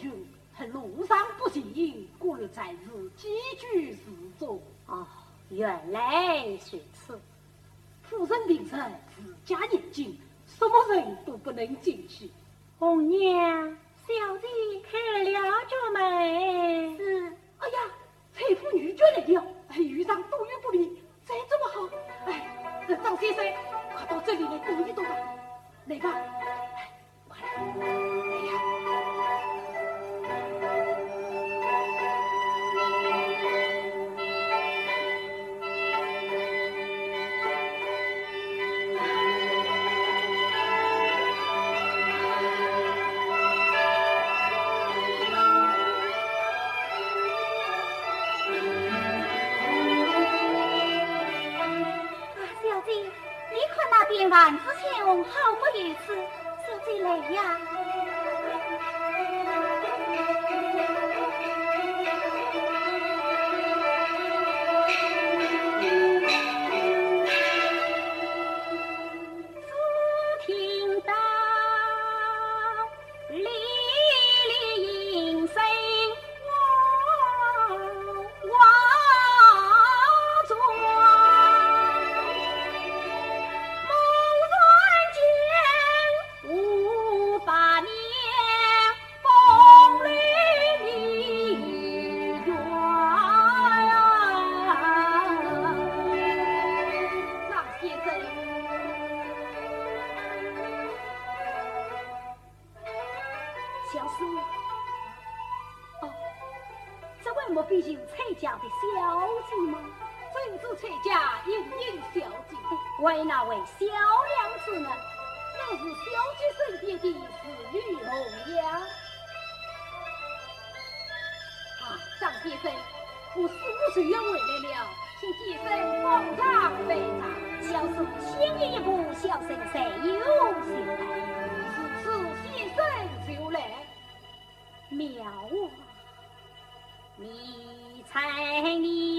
领元君，路上不行，故而在此寄居侍中。哦，原来如此。夫人病身，自家严禁，什么人都不能进去。红娘。小姐开了这门，是。哎呀，财富女眷来了，哎，遇上多余不离，再这么好，哎，张先生，快到这里来躲一躲吧，来吧，快来。万紫千红好不如此说起来呀。为那位小娘子呢，乃是小姐身边的侍女红娘。啊，张先生，我四五岁要回来了，请先生放堂备茶。小叔先一步，小生才有心来。此次先生就来，妙啊！你猜你。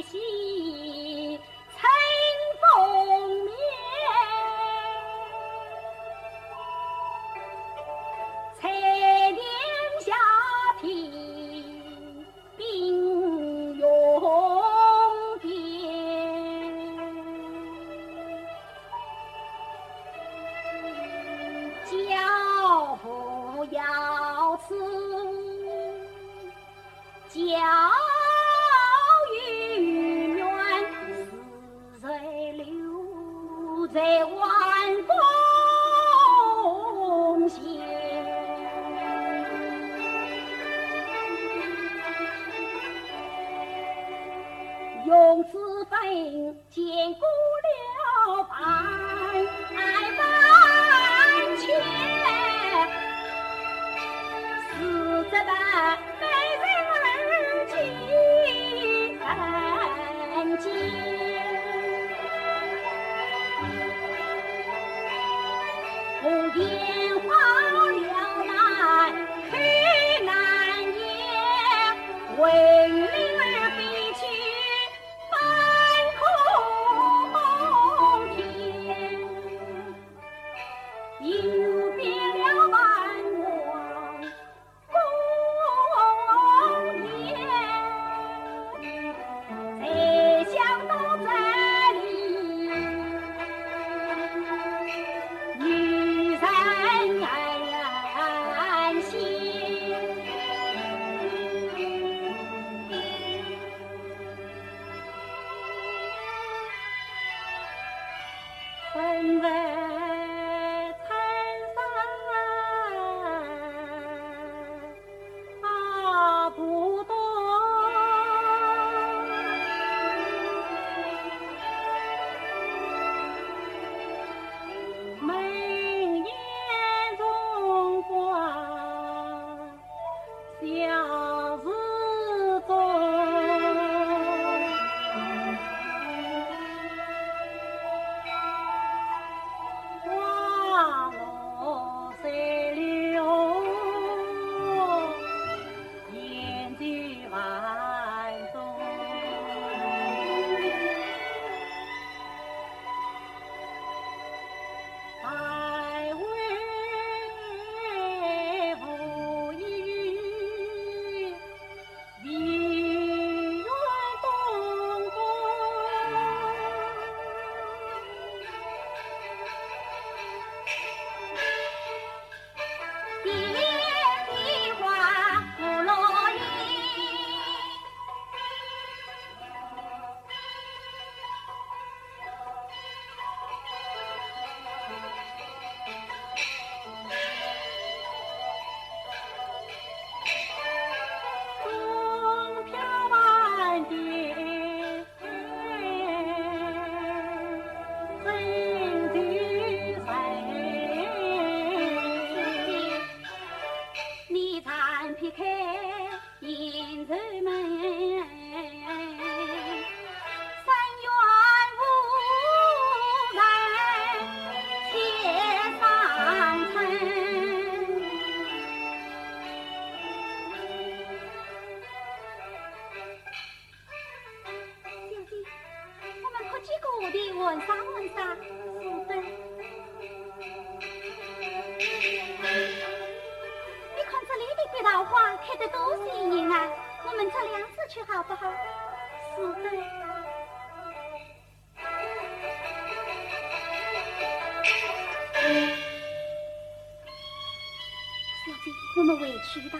去好不好？死罪。小姐，我们委屈吧。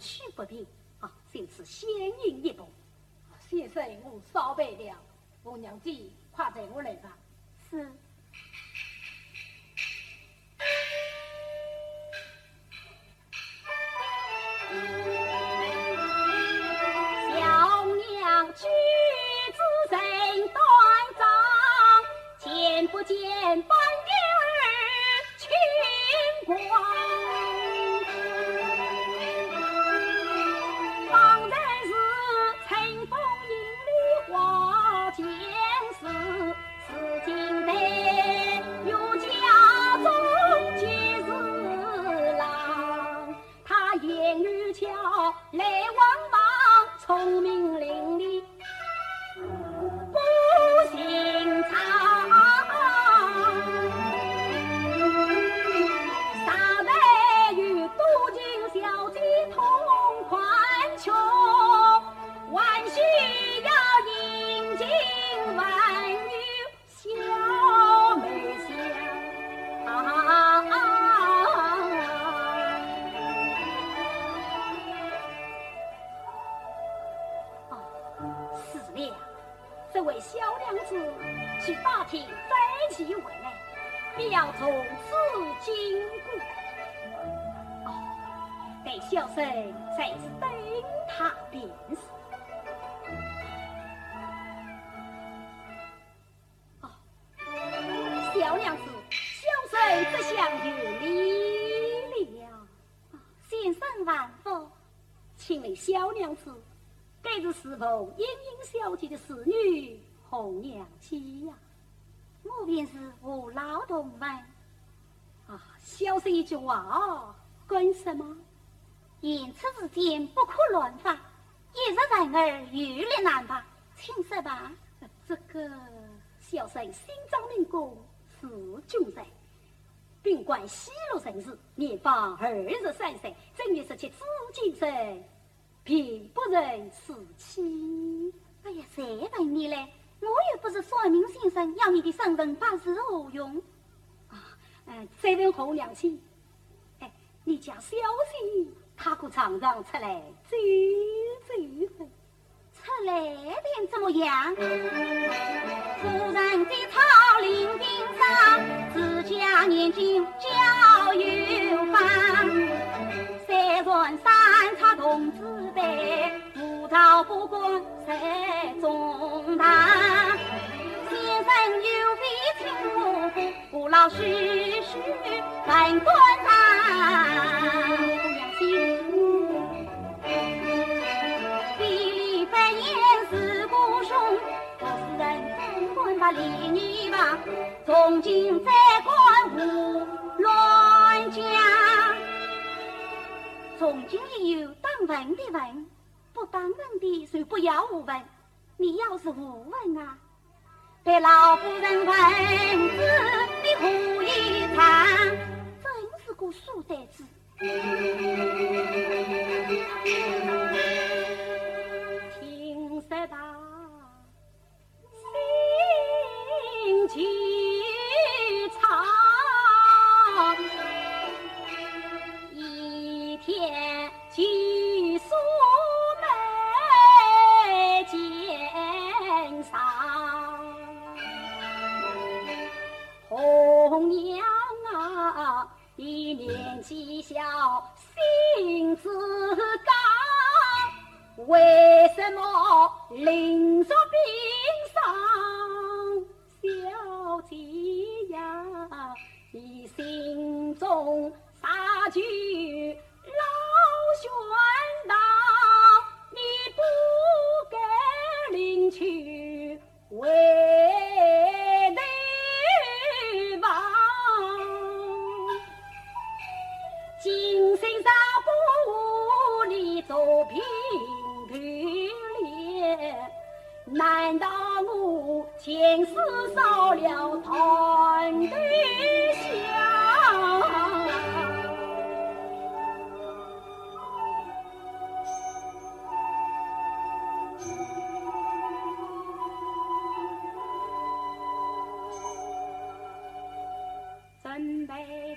是不定。万福，请问小娘子，今是是否殷殷小姐的侍女红娘妻呀？我便是我老同门。啊，小生一句话哦，干什么？言出之间不可乱发，一日人儿遇了难吧，请说吧。这个小生心中明公，是君人。并管西路人士，年方二十三岁，正月十七紫禁城，并不忍辞妻。哎呀，谁问你嘞？我又不是算命先生，要你的身份把持何用？啊，嗯，再问侯娘亲，哎，你家小姐她可常常出来走走？出来点怎么样？夫人的草林顶上，家年轻交有方，三传三插童子辈。朝不管谁中堂，先生有位亲母姑，不老徐徐问官长。娘亲，把李女房，从今再管无乱讲。从今以后当问的问。不当问的就不要我问，你要是不问啊，被老夫人问子，你胡一场，真是个书呆子。为什么临着病上，小姐呀，你心中啥句老玄道，你不该领去为。做平头脸，难道我前世烧了团对香？准备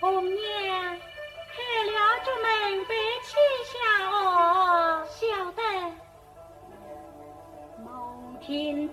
红娘开了这门，被签下哦，晓得？某听。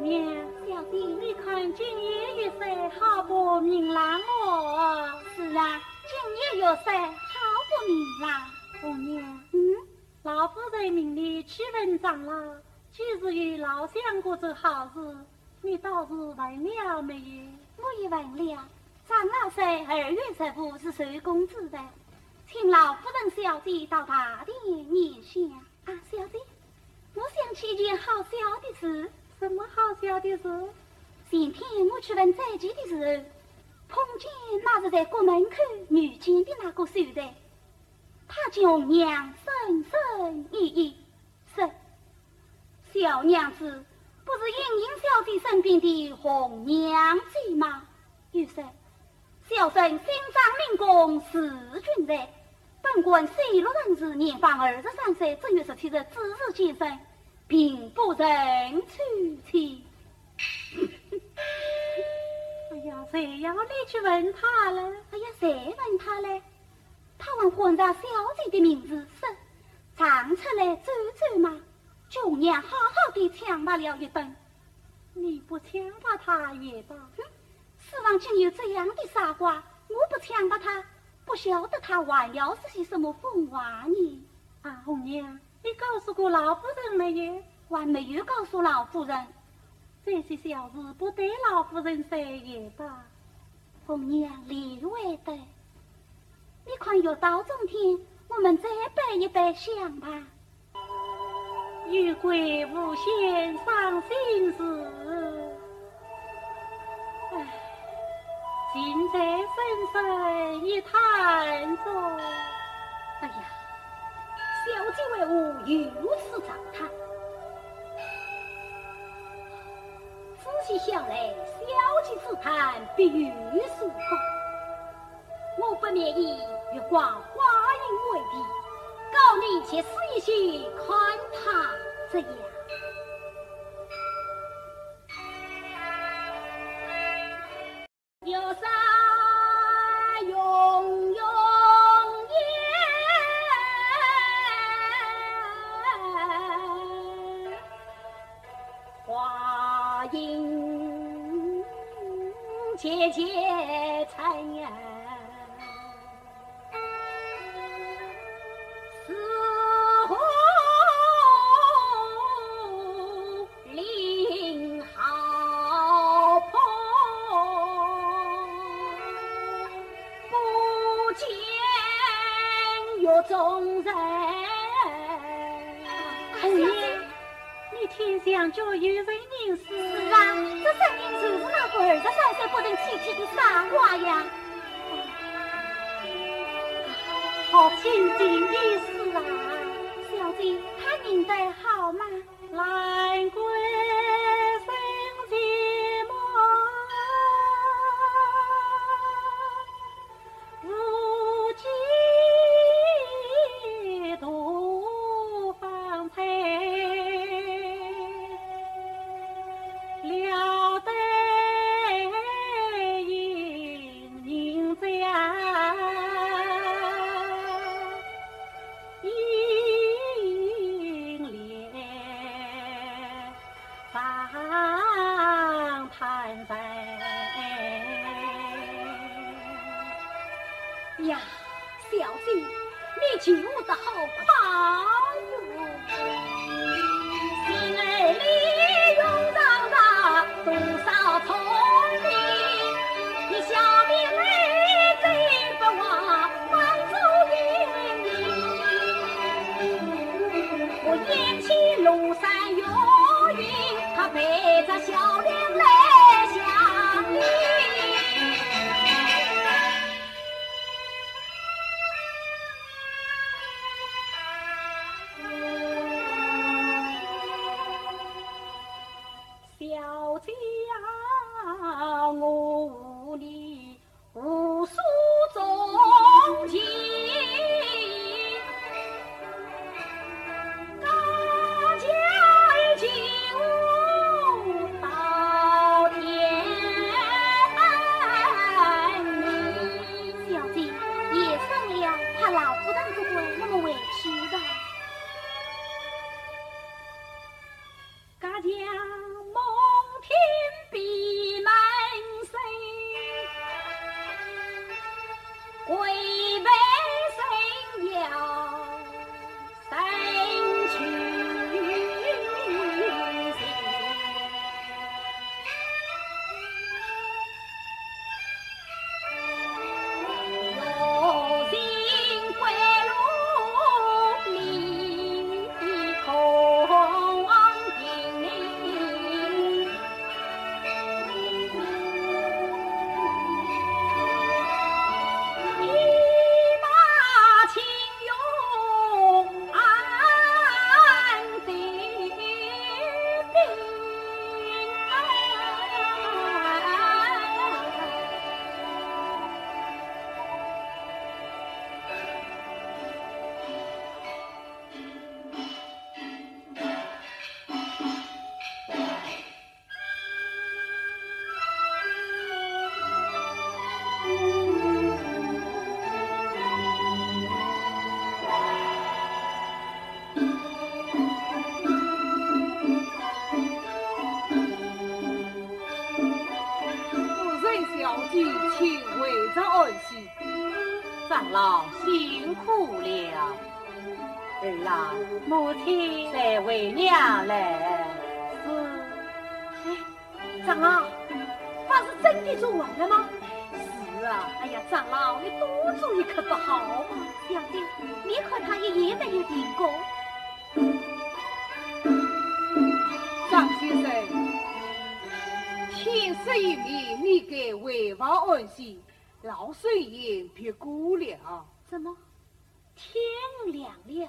娘，小弟，你看今夜月色好不明朗哦。是啊，今夜月色好不明朗。姑娘，嗯，老夫人命你去问长老，今日与老相公做好事，你倒是问了没有？我也问了。长老说二月十五是寿公子的，请老夫人小姐到大殿念香。啊，小姐，我想起一件好笑的事。什么好笑的事？前天我去问斋戒的时候，碰见那是在国门口遇见的那个手的，他叫娘生生意意说：“小娘子不是莹莹小姐身边的红娘子吗？”又说：“小生心脏明公是君人，本官西洛人士，年方二十三岁，正月十七日子日见生。”并不认出去。哎呀，谁要你去问他了？哎呀，谁问他嘞？他问混杂小姐的名字是，唱出来走走嘛。九娘好好的抢罢了一顿，你不抢把他也罢。哼，世上竟有这样的傻瓜！我不抢把他，不晓得他还要是些什么疯话呢？啊，红娘。你告诉过老夫人没有？还没有告诉老夫人。这些小事不得老夫人说也罢。红娘理会的。你看，月到中天，我们再摆一摆香吧。玉桂无限伤心事，唉，尽在深深一叹中。哎呀！小姐为何如此长叹？仔细想来，小姐之叹必有所告。我不免以月光花影为题，告你且试一试，看他怎样。他认得好吗？兰桂。母亲为着安心，长老辛苦了。儿啊，母亲在为娘来。是，哎，长老，不是真的做完了吗？是啊，哎呀，长老，你多做一刻不好吗？表弟，你看他一夜没有停工。天色已明，你该回房安息。老孙也别过了。怎么？天亮了？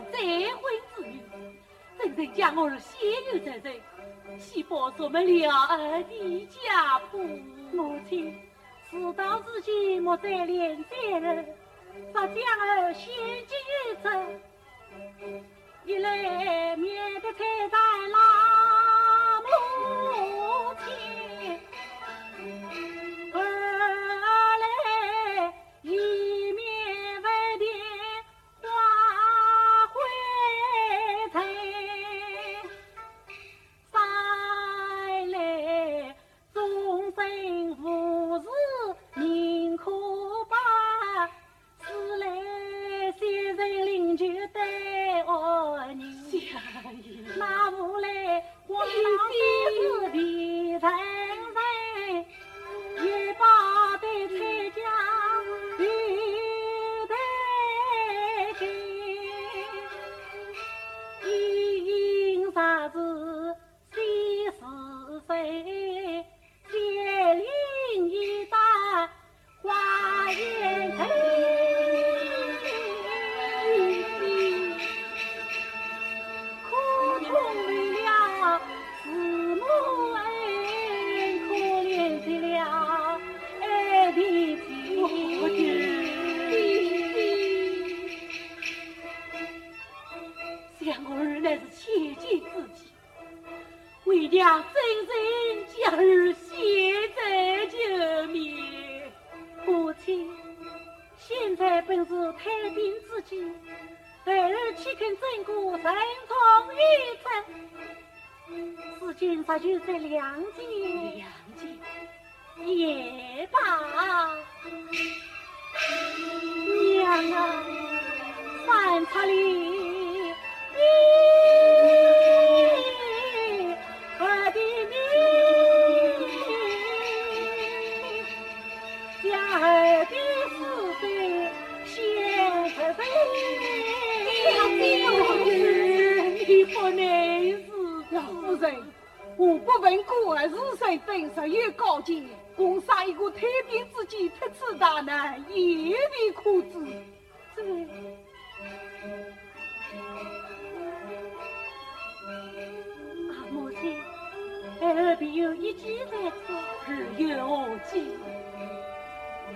再婚之女，真正将儿先于出人，岂保我们两儿的家谱？母亲，事到如今，莫再连载了，把将儿先进于出，一来免得太在老母亲，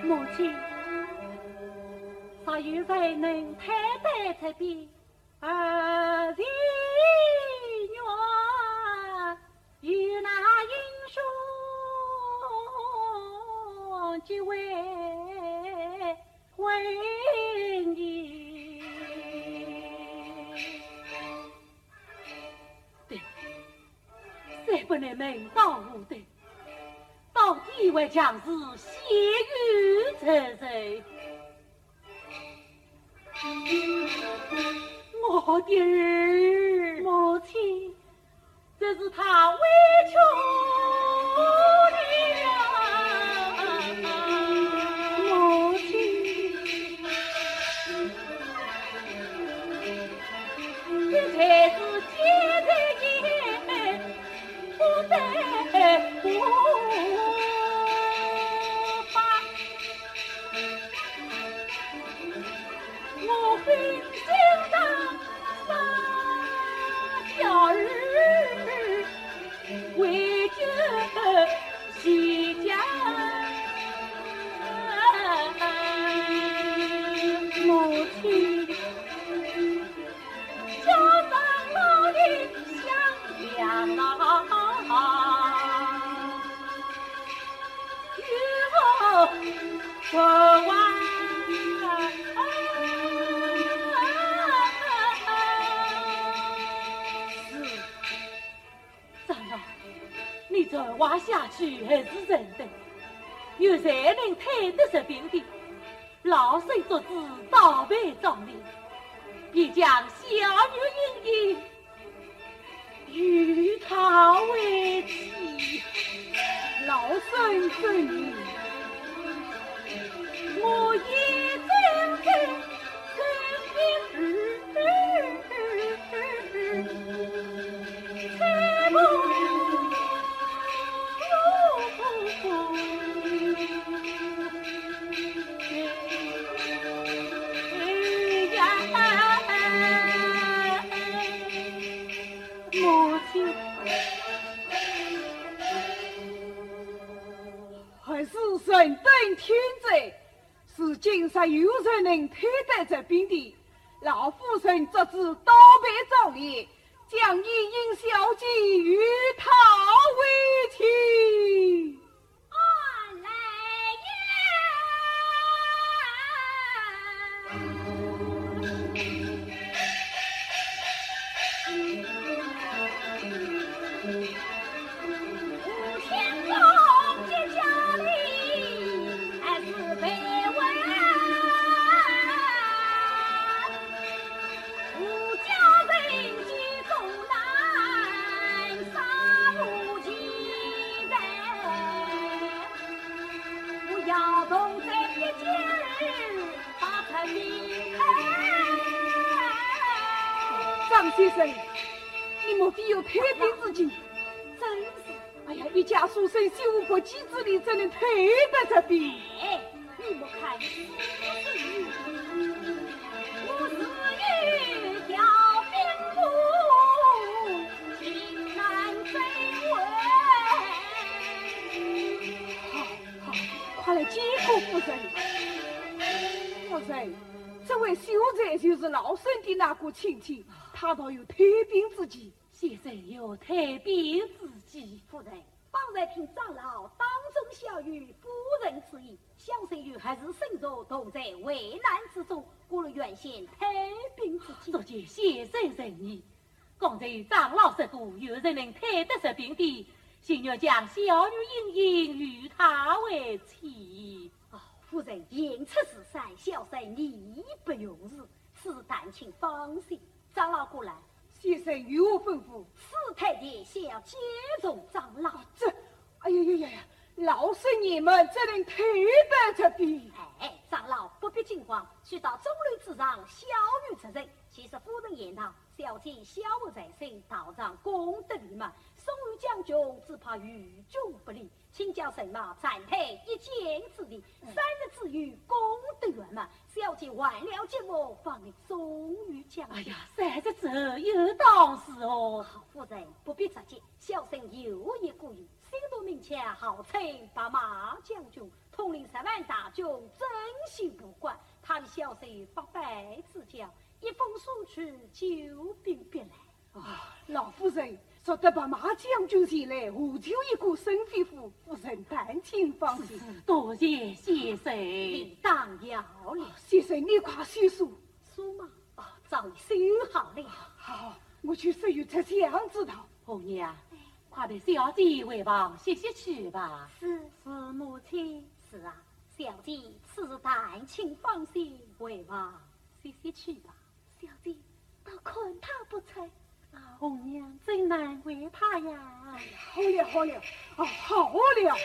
母亲，啥有谁能太白出边，儿情愿与那英雄结为婚姻？对，再不能门当户对，以为将士先于出人。我的儿，母亲，这是他委屈再挖下去还是认得，有谁能推得这病的？老身作主，倒背壮烈。必将小女英英与他为妻。老身遵命。我一真真今日有人能推得这边的？老夫人这次倒背照例，将一应小姐与他为妻。先生，你莫非有退兵之计？真是！哎呀，一家书生心无国际之力，怎能退得这兵？你莫看，我是玉调兵部，情难追问。好，好，快来见过夫人。夫人，这位秀才就是老孙的那个亲戚。他倒有退兵之计，先生有退兵之计。夫人，方才听长老当众小谕夫人之意，小生女还是身着同在危难之中，过了原先退兵之计。若见先生仁义。刚才长老说过，有人能退得这兵的，先要将小女英英与他为妻。哦，夫人言出此善，小生义不容辞，此但请放心。长老过来，先生有何吩咐？四太殿先要接种长老。这，哎呀呀呀呀！老身你们只能推得这边？哎，长老不必惊慌，去到中楼之上，小女出阵。其实夫人言道，小姐小我在身，道上功德圆满，送与将军，只怕与君不利。请教神马暂退一箭之地，三日之余功德圆满，小姐完了节目，方能送与将军。哎呀，三日之后有当时哦。好夫人不必着急，小生有一故意，心多名强，号称白马将军，统领十万大军，真心不管。他的小生八百之将，一封书去，救兵必来。啊，老夫人。说得把马将军前来，我就一个身飞夫，夫人但请放心。多谢先生，理当要了。先生，你快叙述。说嘛？哦，早已收好了。好，我去十月出香子头。红娘，快陪小姐回房歇歇去吧。是是，母亲。是啊，小姐此但请放心，回房歇歇去吧。小姐，倒看他不成？红娘真难为他呀！好了好了，啊好了，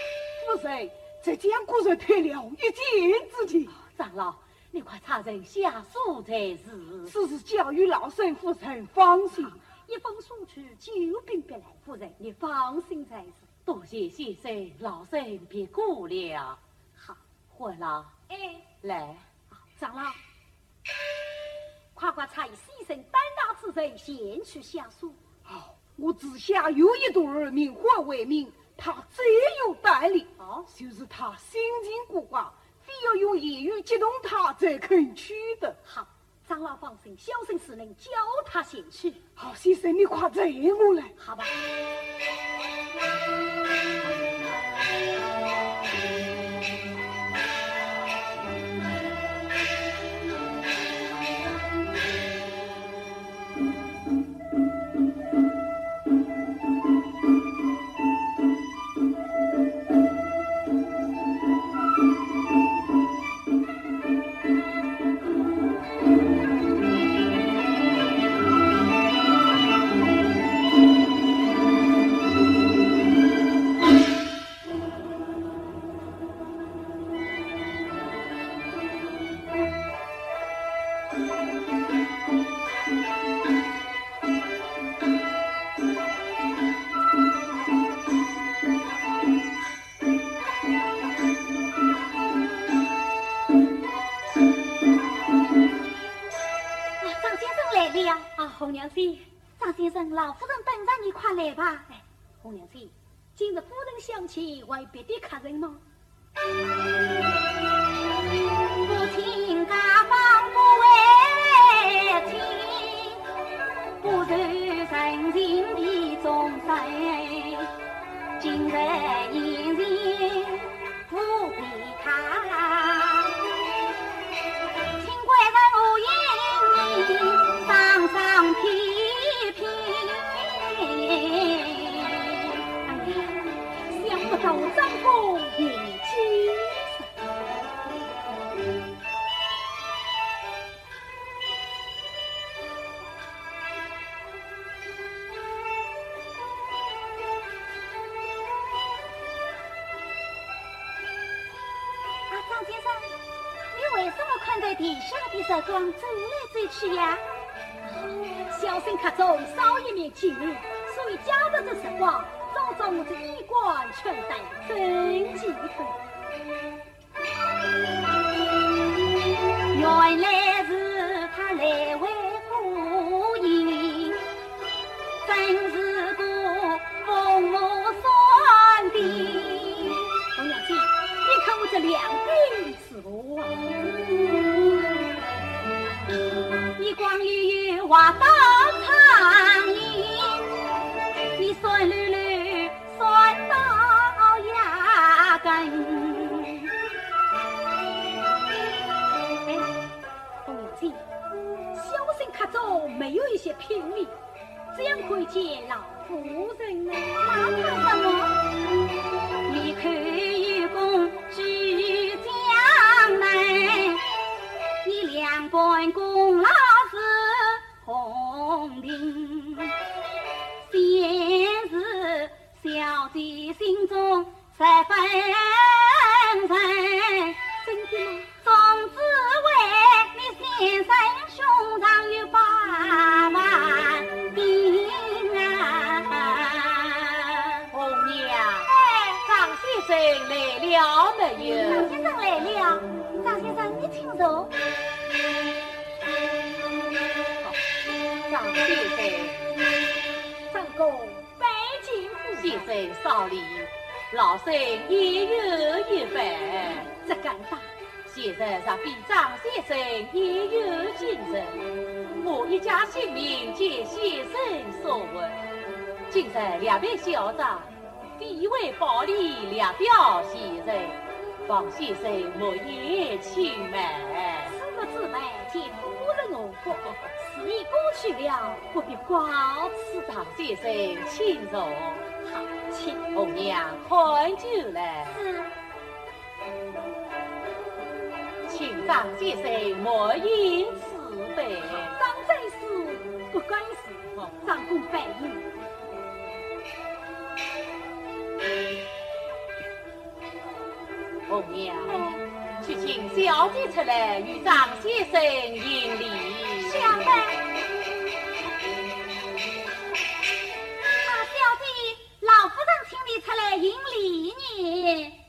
夫人，这将果然退了一箭之计。长老，你快差人下书才是。此事交与老身夫人放心，一封书去，救兵必来。夫人，你放心才是。多谢先生，老身别过了。好，回了。哎，来，长老。快快差牺牲胆大之人先去下书。哦，我只想有一对儿名花为名，他最有胆力。哦，就是他心情古怪，非要用言语激动他才肯去的。好，长老放心，小生是能教他先去。好，先生你快载我来。好吧。心中十分沉，总之为你先生胸上有八万兵啊！红娘，张先生来了没有？张先生来了，少礼，老身也有一份。这干啥？先生若比张先生也有精神，我一家性命皆先生所为。今日两位小长，地位保利，两表先生，王先生莫言轻慢。此个自卖，见夫人我过。事已过去了，不必告辞。张先生，请坐。请红娘看酒了。是。请张先生莫因此悲。张在世不管事，张公拜你。红娘，去请小姐出来与张先生迎礼。想呗，啊，小姐，老夫人请你出来迎礼呢。